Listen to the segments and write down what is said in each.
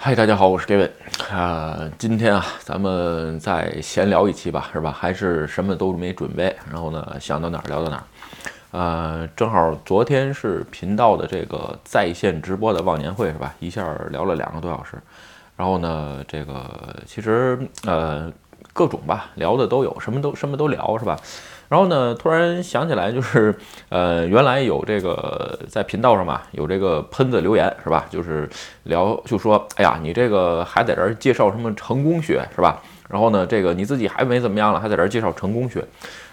嗨，大家好，我是 Gavin 啊、今天啊，咱们再闲聊一期吧，是吧？还是什么都没准备，然后呢，想到哪儿聊到哪儿。呃，正好昨天是频道的这个在线直播的忘年会，是吧？一下聊了两个多小时。然后呢，这个其实呃各种吧，聊的都有，什么都什么都聊，是吧？然后呢，突然想起来，就是 呃，原来有这个在频道上嘛，有这个喷子留言是吧？就是聊就说，哎呀，你这个还在这儿介绍什么成功学是吧？然后呢，这个你自己还没怎么样了，还在这儿介绍成功学。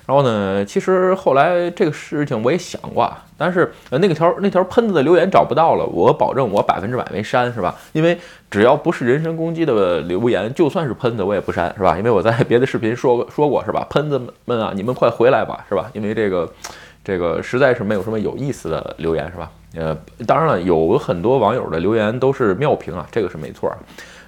然后呢，其实后来这个事情我也想过，啊，但是呃那个条那条喷子的留言找不到了，我保证我百分之百没删，是吧？因为只要不是人身攻击的留言，就算是喷子我也不删，是吧？因为我在别的视频说过说过，是吧？喷子们啊，你们快回来吧，是吧？因为这个这个实在是没有什么有意思的留言，是吧？呃，当然了，有很多网友的留言都是妙评啊，这个是没错。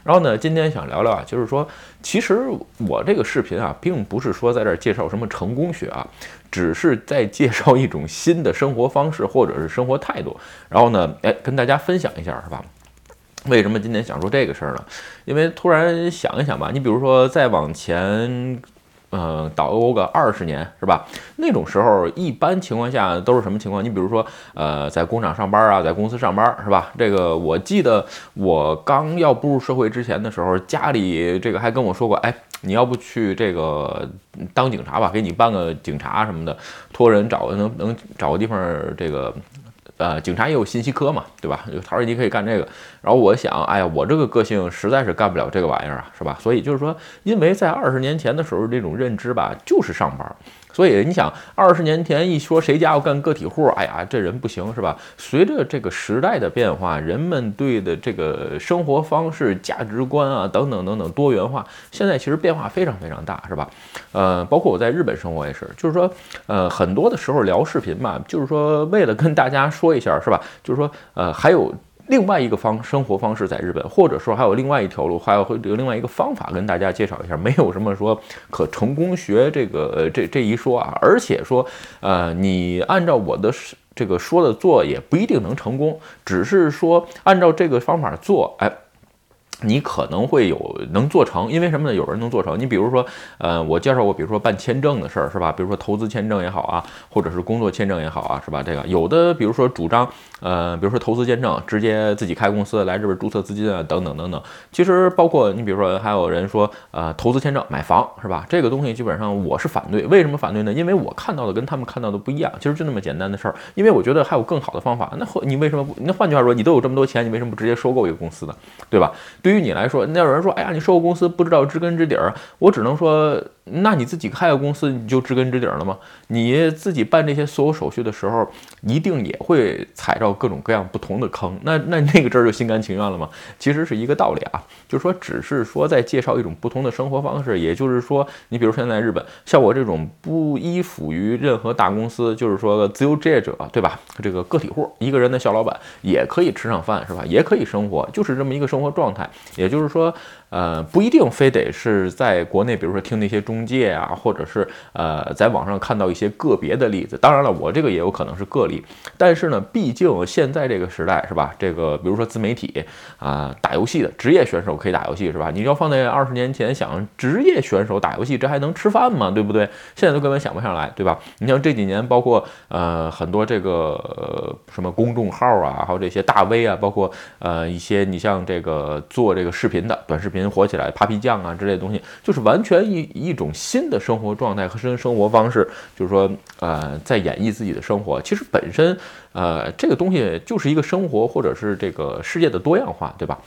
然后呢，今天想聊聊啊，就是说，其实我这个视频啊，并不是说在这儿介绍什么成功学啊，只是在介绍一种新的生活方式或者是生活态度。然后呢，哎，跟大家分享一下，是吧？为什么今天想说这个事儿呢？因为突然想一想吧，你比如说再往前。呃，倒欧个二十年是吧？那种时候，一般情况下都是什么情况？你比如说，呃，在工厂上班啊，在公司上班是吧？这个我记得我刚要步入社会之前的时候，家里这个还跟我说过，哎，你要不去这个当警察吧，给你办个警察什么的，托人找个能能找个地方这个。呃，警察也有信息科嘛，对吧？他说你可以干这个，然后我想，哎呀，我这个个性实在是干不了这个玩意儿啊，是吧？所以就是说，因为在二十年前的时候，这种认知吧，就是上班。所以你想，二十年前一说谁家要干个体户，哎呀，这人不行是吧？随着这个时代的变化，人们对的这个生活方式、价值观啊等等等等多元化，现在其实变化非常非常大，是吧？呃，包括我在日本生活也是，就是说，呃，很多的时候聊视频嘛，就是说为了跟大家说一下，是吧？就是说，呃，还有。另外一个方生活方式在日本，或者说还有另外一条路，还有会有另外一个方法跟大家介绍一下，没有什么说可成功学这个这这一说啊，而且说，呃，你按照我的这个说的做也不一定能成功，只是说按照这个方法做，哎。你可能会有能做成，因为什么呢？有人能做成。你比如说，呃，我介绍过，比如说办签证的事儿，是吧？比如说投资签证也好啊，或者是工作签证也好啊，是吧？这个有的，比如说主张，呃，比如说投资签证，直接自己开公司来这边注册资金啊，等等等等。其实包括你比如说，还有人说，呃，投资签证买房，是吧？这个东西基本上我是反对。为什么反对呢？因为我看到的跟他们看到的不一样。其实就那么简单的事儿。因为我觉得还有更好的方法。那你为什么不？那换句话说，你都有这么多钱，你为什么不直接收购一个公司呢？对吧？对于你来说，那有人说，哎呀，你收购公司不知道知根知底儿。我只能说，那你自己开个公司，你就知根知底了吗？你自己办这些所有手续的时候，一定也会踩着各种各样不同的坑。那那那个这儿就心甘情愿了吗？其实是一个道理啊，就是说，只是说在介绍一种不同的生活方式。也就是说，你比如现在日本，像我这种不依附于任何大公司，就是说自由职业者，对吧？这个个体户，一个人的小老板也可以吃上饭，是吧？也可以生活，就是这么一个生活状态。也就是说，呃，不一定非得是在国内，比如说听那些中介啊，或者是呃，在网上看到一些个别的例子。当然了，我这个也有可能是个例，但是呢，毕竟现在这个时代是吧？这个比如说自媒体啊，打游戏的职业选手可以打游戏是吧？你要放在二十年前，想职业选手打游戏，这还能吃饭吗？对不对？现在都根本想不上来，对吧？你像这几年，包括呃很多这个什么公众号啊，还有这些大 V 啊，包括呃一些你像这个做这个视频的短视频火起来，Papi 酱啊之类的东西，就是完全一一种新的生活状态和生生活方式，就是说呃在演绎自己的生活。其实本身呃这个东西就是一个生活或者是这个世界的多样化，对吧？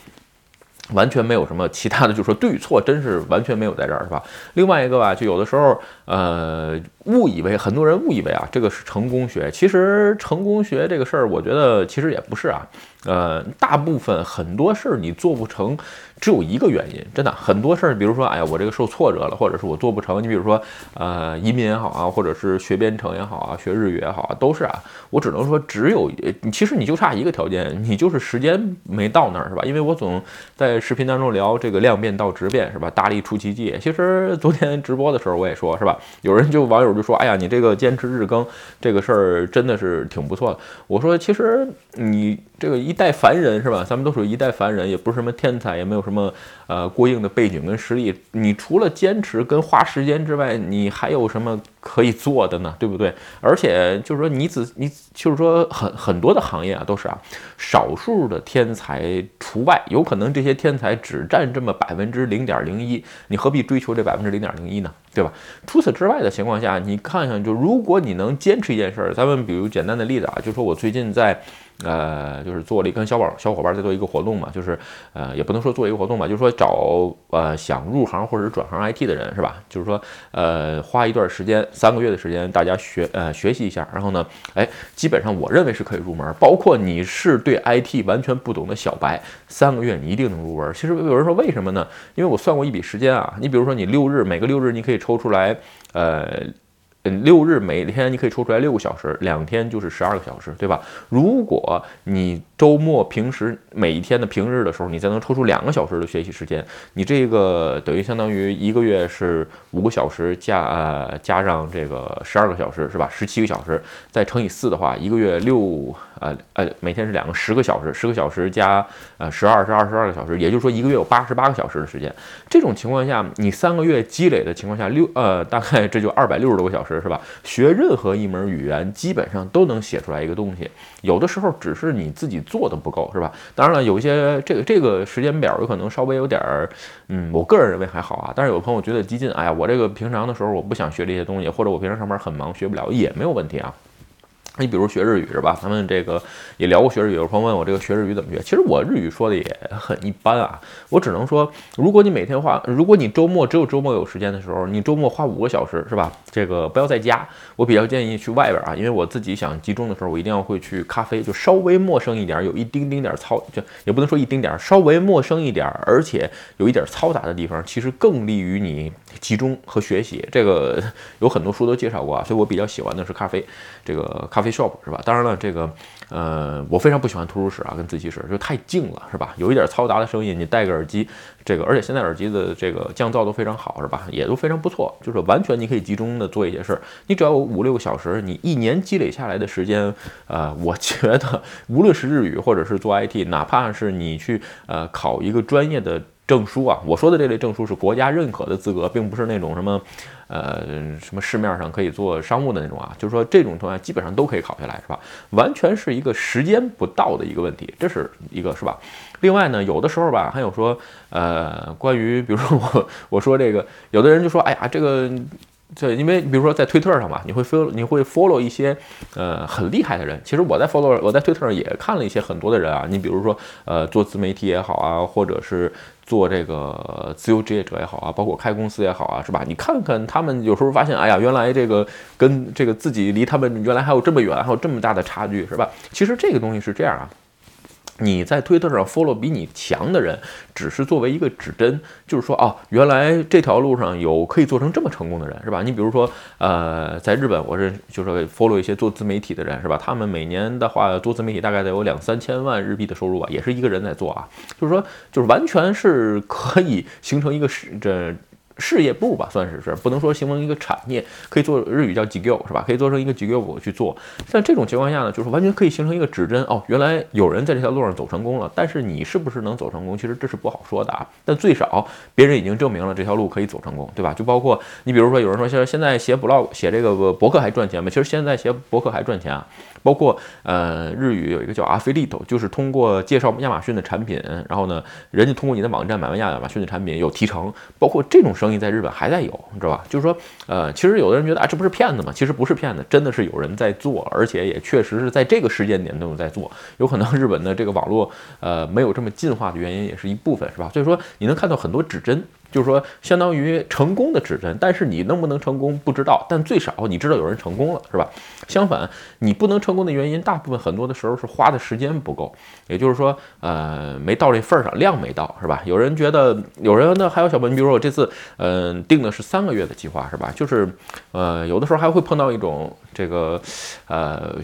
完全没有什么其他的，就是说对与错，真是完全没有在这儿，是吧？另外一个吧，就有的时候呃误以为很多人误以为啊这个是成功学，其实成功学这个事儿，我觉得其实也不是啊。呃，大部分很多事儿你做不成，只有一个原因，真的很多事儿，比如说，哎呀，我这个受挫折了，或者是我做不成。你比如说，呃，移民也好啊，或者是学编程也好啊，学日语也好啊，都是啊。我只能说，只有其实你就差一个条件，你就是时间没到那儿，是吧？因为我总在视频当中聊这个量变到质变，是吧？大力出奇迹。其实昨天直播的时候我也说，是吧？有人就网友就说，哎呀，你这个坚持日更这个事儿真的是挺不错的。我说，其实你这个一。一代凡人是吧？咱们都属于一代凡人，也不是什么天才，也没有什么呃过硬的背景跟实力。你除了坚持跟花时间之外，你还有什么可以做的呢？对不对？而且就是说，你只你就是说很很多的行业啊，都是啊，少数的天才除外，有可能这些天才只占这么百分之零点零一，你何必追求这百分之零点零一呢？对吧？除此之外的情况下，你看看，就如果你能坚持一件事儿，咱们比如简单的例子啊，就说我最近在。呃，就是做了一跟小宝小伙伴在做一个活动嘛，就是呃，也不能说做一个活动吧，就是说找呃想入行或者转行 IT 的人是吧？就是说呃，花一段时间，三个月的时间，大家学呃学习一下，然后呢，哎，基本上我认为是可以入门，包括你是对 IT 完全不懂的小白，三个月你一定能入门。其实有人说为什么呢？因为我算过一笔时间啊，你比如说你六日每个六日你可以抽出来呃。嗯，六日每天你可以抽出来六个小时，两天就是十二个小时，对吧？如果你周末平时每一天的平日的时候，你再能抽出两个小时的学习时间，你这个等于相当于一个月是五个小时加呃加上这个十二个小时是吧？十七个小时再乘以四的话，一个月六呃呃每天是两个十个小时，十个小时加呃十二是二十二个小时，也就是说一个月有八十八个小时的时间。这种情况下，你三个月积累的情况下，六呃大概这就二百六十多个小时是吧？学任何一门语言基本上都能写出来一个东西，有的时候只是你自己。做的不够是吧？当然了，有一些这个这个时间表有可能稍微有点儿，嗯，我个人认为还好啊。但是有朋友觉得激进，哎呀，我这个平常的时候我不想学这些东西，或者我平常上班很忙学不了也没有问题啊。你比如学日语是吧？咱们这个也聊过学日语。有朋友问我这个学日语怎么学？其实我日语说的也很一般啊。我只能说，如果你每天花，如果你周末只有周末有时间的时候，你周末花五个小时是吧？这个不要在家。我比较建议去外边啊，因为我自己想集中的时候，我一定要会去咖啡，就稍微陌生一点，有一丁丁点嘈，就也不能说一丁点，稍微陌生一点，而且有一点嘈杂的地方，其实更利于你集中和学习。这个 有很多书都介绍过啊，所以我比较喜欢的是咖啡，这个咖啡。shop 是吧？当然了，这个，呃，我非常不喜欢图书室啊，跟自习室就太静了，是吧？有一点嘈杂的声音，你戴个耳机，这个，而且现在耳机的这个降噪都非常好，是吧？也都非常不错，就是完全你可以集中的做一些事儿。你只要有五六个小时，你一年积累下来的时间，呃，我觉得无论是日语或者是做 IT，哪怕是你去呃考一个专业的证书啊，我说的这类证书是国家认可的资格，并不是那种什么。呃，什么市面上可以做商务的那种啊？就是说这种情况基本上都可以考下来，是吧？完全是一个时间不到的一个问题，这是一个，是吧？另外呢，有的时候吧，还有说，呃，关于比如说我我说这个，有的人就说，哎呀，这个对因为比如说在推特上吧，你会 follow 你会 follow 一些呃很厉害的人。其实我在 follow 我在推特上也看了一些很多的人啊，你比如说呃做自媒体也好啊，或者是。做这个自由职业者也好啊，包括开公司也好啊，是吧？你看看他们有时候发现，哎呀，原来这个跟这个自己离他们原来还有这么远，还有这么大的差距，是吧？其实这个东西是这样啊。你在推特上 follow 比你强的人，只是作为一个指针，就是说，哦，原来这条路上有可以做成这么成功的人，是吧？你比如说，呃，在日本，我是就是 follow 一些做自媒体的人，是吧？他们每年的话做自媒体大概得有两三千万日币的收入吧，也是一个人在做啊，就是说，就是完全是可以形成一个是这。事业部吧，算是是不能说形成一个产业，可以做日语叫 g i g o 是吧？可以做成一个 g i g o 去做。像这种情况下呢，就是完全可以形成一个指针哦，原来有人在这条路上走成功了。但是你是不是能走成功，其实这是不好说的啊。但最少别人已经证明了这条路可以走成功，对吧？就包括你比如说有人说，现在现在写 blog 写这个博客还赚钱吗？其实现在写博客还赚钱啊。包括呃日语有一个叫阿菲利托，就是通过介绍亚马逊的产品，然后呢，人家通过你的网站买完亚马逊的产品有提成，包括这种生意在日本还在有，你知道吧？就是说，呃，其实有的人觉得啊，这不是骗子吗？其实不是骗子，真的是有人在做，而且也确实是在这个时间点都有在做。有可能日本的这个网络呃没有这么进化的原因也是一部分，是吧？所以说你能看到很多指针。就是说，相当于成功的指针，但是你能不能成功不知道，但最少你知道有人成功了，是吧？相反，你不能成功的原因，大部分很多的时候是花的时间不够，也就是说，呃，没到这份儿上，量没到，是吧？有人觉得，有人呢还有小朋友，比如说我这次，嗯，定的是三个月的计划，是吧？就是，呃，有的时候还会碰到一种这个，呃。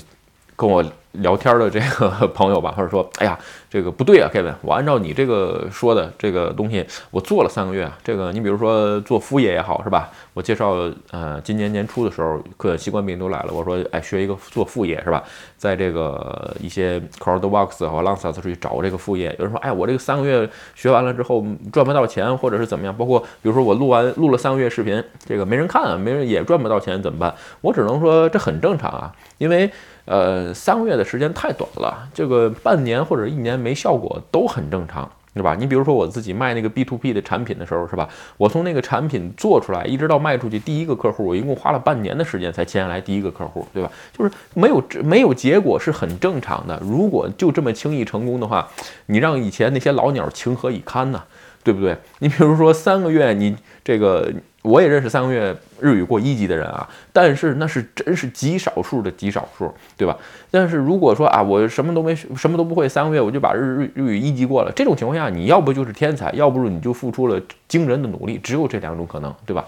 跟我聊天的这个朋友吧，或者说，哎呀，这个不对啊，Kevin，我按照你这个说的这个东西，我做了三个月，这个你比如说做副业也好，是吧？我介绍，呃，今年年初的时候，客新冠病毒来了，我说，哎，学一个做副业，是吧？在这个一些 CrowdWorks 和 Launchpad 去找这个副业，有人说，哎，我这个三个月学完了之后赚不到钱，或者是怎么样？包括比如说我录完录了三个月视频，这个没人看，没人也赚不到钱，怎么办？我只能说这很正常啊，因为。呃，三个月的时间太短了，这个半年或者一年没效果都很正常，对吧？你比如说我自己卖那个 B to B 的产品的时候，是吧？我从那个产品做出来，一直到卖出去第一个客户，我一共花了半年的时间才签下来第一个客户，对吧？就是没有没有结果是很正常的。如果就这么轻易成功的话，你让以前那些老鸟情何以堪呢？对不对？你比如说三个月，你这个。我也认识三个月日语过一级的人啊，但是那是真是极少数的极少数，对吧？但是如果说啊，我什么都没什么都不会，三个月我就把日日语一级过了，这种情况下，你要不就是天才，要不你就付出了惊人的努力，只有这两种可能，对吧？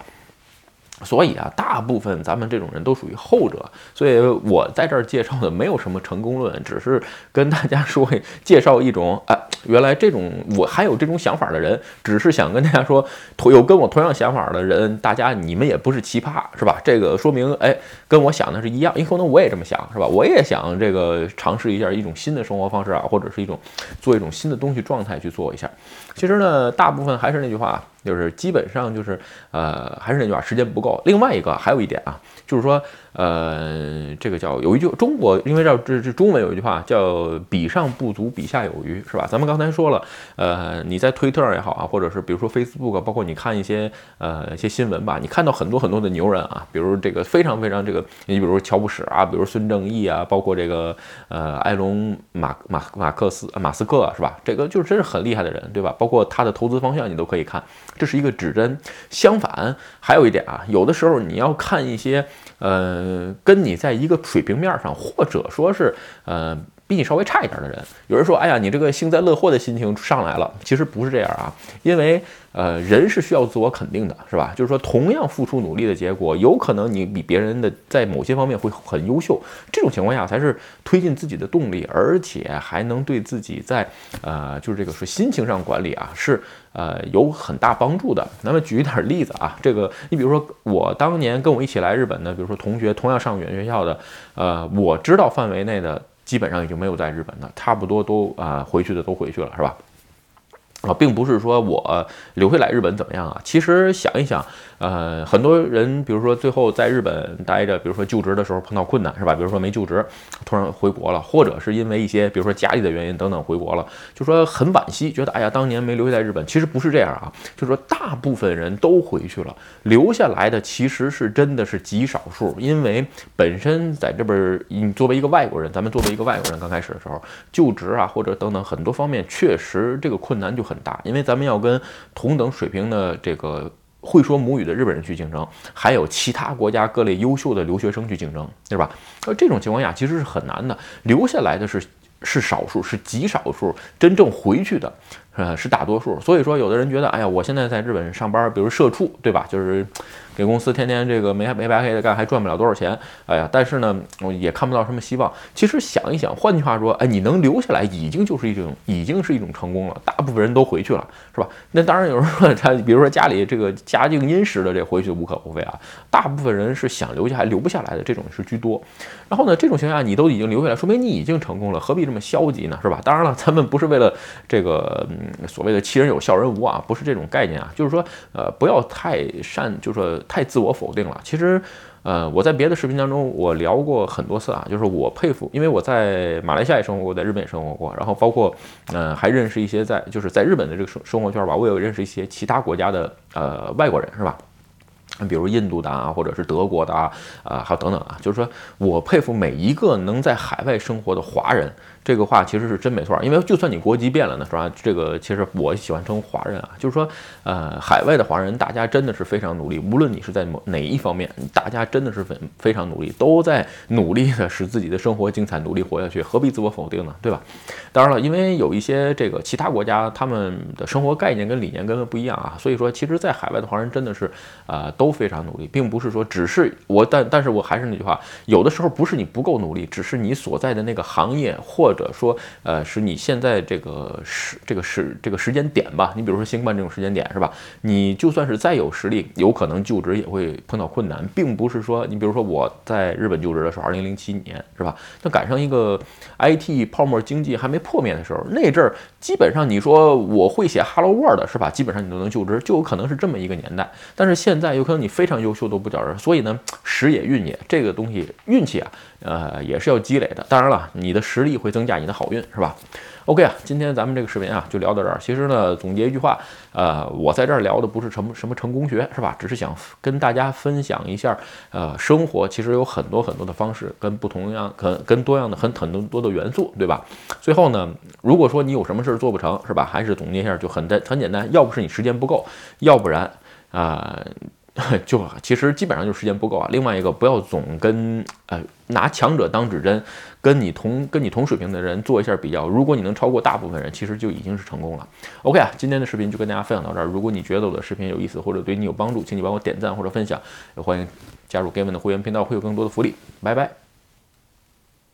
所以啊，大部分咱们这种人都属于后者，所以我在这儿介绍的没有什么成功论，只是跟大家说介绍一种，哎，原来这种我还有这种想法的人，只是想跟大家说，有跟我同样想法的人，大家你们也不是奇葩，是吧？这个说明，哎，跟我想的是一样，因为可能我也这么想，是吧？我也想这个尝试一下一种新的生活方式啊，或者是一种做一种新的东西状态去做一下。其实呢，大部分还是那句话。就是基本上就是，呃，还是那句话，时间不够。另外一个还有一点啊，就是说。呃，这个叫有一句中国，因为这这这中文有一句话叫“比上不足，比下有余”，是吧？咱们刚才说了，呃，你在推特也好啊，或者是比如说 Facebook，包括你看一些呃一些新闻吧，你看到很多很多的牛人啊，比如这个非常非常这个，你比如乔布斯啊，比如孙正义啊，包括这个呃埃隆马马马克思马斯克是吧？这个就是真是很厉害的人，对吧？包括他的投资方向你都可以看，这是一个指针。相反，还有一点啊，有的时候你要看一些。呃，跟你在一个水平面上，或者说是，呃。比你稍微差一点的人，有人说：“哎呀，你这个幸灾乐祸的心情上来了。”其实不是这样啊，因为呃，人是需要自我肯定的，是吧？就是说，同样付出努力的结果，有可能你比别人的在某些方面会很优秀。这种情况下才是推进自己的动力，而且还能对自己在呃，就是这个是心情上管理啊，是呃有很大帮助的。那么举一点例子啊，这个你比如说我当年跟我一起来日本的，比如说同学，同样上语言学校的，呃，我知道范围内的。基本上已经没有在日本的，差不多都啊回去的都回去了，是吧？啊，并不是说我留下来日本怎么样啊？其实想一想。呃，很多人，比如说最后在日本待着，比如说就职的时候碰到困难，是吧？比如说没就职，突然回国了，或者是因为一些，比如说家里的原因等等回国了，就说很惋惜，觉得哎呀，当年没留在日本。其实不是这样啊，就说大部分人都回去了，留下来的其实是真的是极少数，因为本身在这边，你作为一个外国人，咱们作为一个外国人，刚开始的时候就职啊，或者等等很多方面，确实这个困难就很大，因为咱们要跟同等水平的这个。会说母语的日本人去竞争，还有其他国家各类优秀的留学生去竞争，对吧？那这种情况下其实是很难的，留下来的是是少数，是极少数，真正回去的，呃，是大多数。所以说，有的人觉得，哎呀，我现在在日本上班，比如社畜，对吧？就是。给公司天天这个没没白黑的干，还赚不了多少钱。哎呀，但是呢，我也看不到什么希望。其实想一想，换句话说，哎，你能留下来，已经就是一种，已经是一种成功了。大部分人都回去了，是吧？那当然有人说他，比如说家里这个家境殷实的，这回去无可厚非啊。大部分人是想留下还留不下来的，这种是居多。然后呢，这种情况下你都已经留下来，说明你已经成功了，何必这么消极呢？是吧？当然了，咱们不是为了这个嗯所谓的欺人有笑人无啊，不是这种概念啊，就是说呃不要太善，就是说。太自我否定了。其实，呃，我在别的视频当中我聊过很多次啊，就是我佩服，因为我在马来西亚也生活过，在日本也生活过，然后包括，呃，还认识一些在就是在日本的这个生生活圈吧，我也认识一些其他国家的呃外国人，是吧？比如印度的啊，或者是德国的啊，啊，还有等等啊，就是说我佩服每一个能在海外生活的华人，这个话其实是真没错，因为就算你国籍变了呢，是吧？这个其实我喜欢称华人啊，就是说，呃，海外的华人，大家真的是非常努力，无论你是在某哪一方面，大家真的是非非常努力，都在努力的使自己的生活精彩，努力活下去，何必自我否定呢？对吧？当然了，因为有一些这个其他国家，他们的生活概念跟理念根本不一样啊，所以说，其实，在海外的华人真的是啊都非常努力，并不是说只是我，但但是我还是那句话，有的时候不是你不够努力，只是你所在的那个行业或或者说呃是你现在这个时这个时这个时间点吧，你比如说新冠这种时间点是吧？你就算是再有实力，有可能就职也会碰到困难，并不是说你比如说我在日本就职的时候，二零零七年是吧？那赶上一个 IT 泡沫经济还没破灭的时候，那阵儿基本上你说我会写 Hello World 是吧？基本上你都能就职，就有可能是这么一个年代。但是现在有可能你非常优秀都不叫人，所以呢，时也运也这个东西运气啊，呃也是要积累的。当然了，你的实力会增增加你的好运是吧？OK 啊，今天咱们这个视频啊就聊到这儿。其实呢，总结一句话，呃，我在这儿聊的不是什么什么成功学是吧？只是想跟大家分享一下，呃，生活其实有很多很多的方式，跟不同样、跟跟多样的很很多多的元素，对吧？最后呢，如果说你有什么事儿做不成是吧？还是总结一下，就很单很简单，要不是你时间不够，要不然啊。就其实基本上就时间不够啊。另外一个，不要总跟呃拿强者当指针，跟你同跟你同水平的人做一下比较。如果你能超过大部分人，其实就已经是成功了。OK 啊，今天的视频就跟大家分享到这儿。如果你觉得我的视频有意思或者对你有帮助，请你帮我点赞或者分享。也欢迎加入 Gavin 的会员频道，会有更多的福利。拜拜。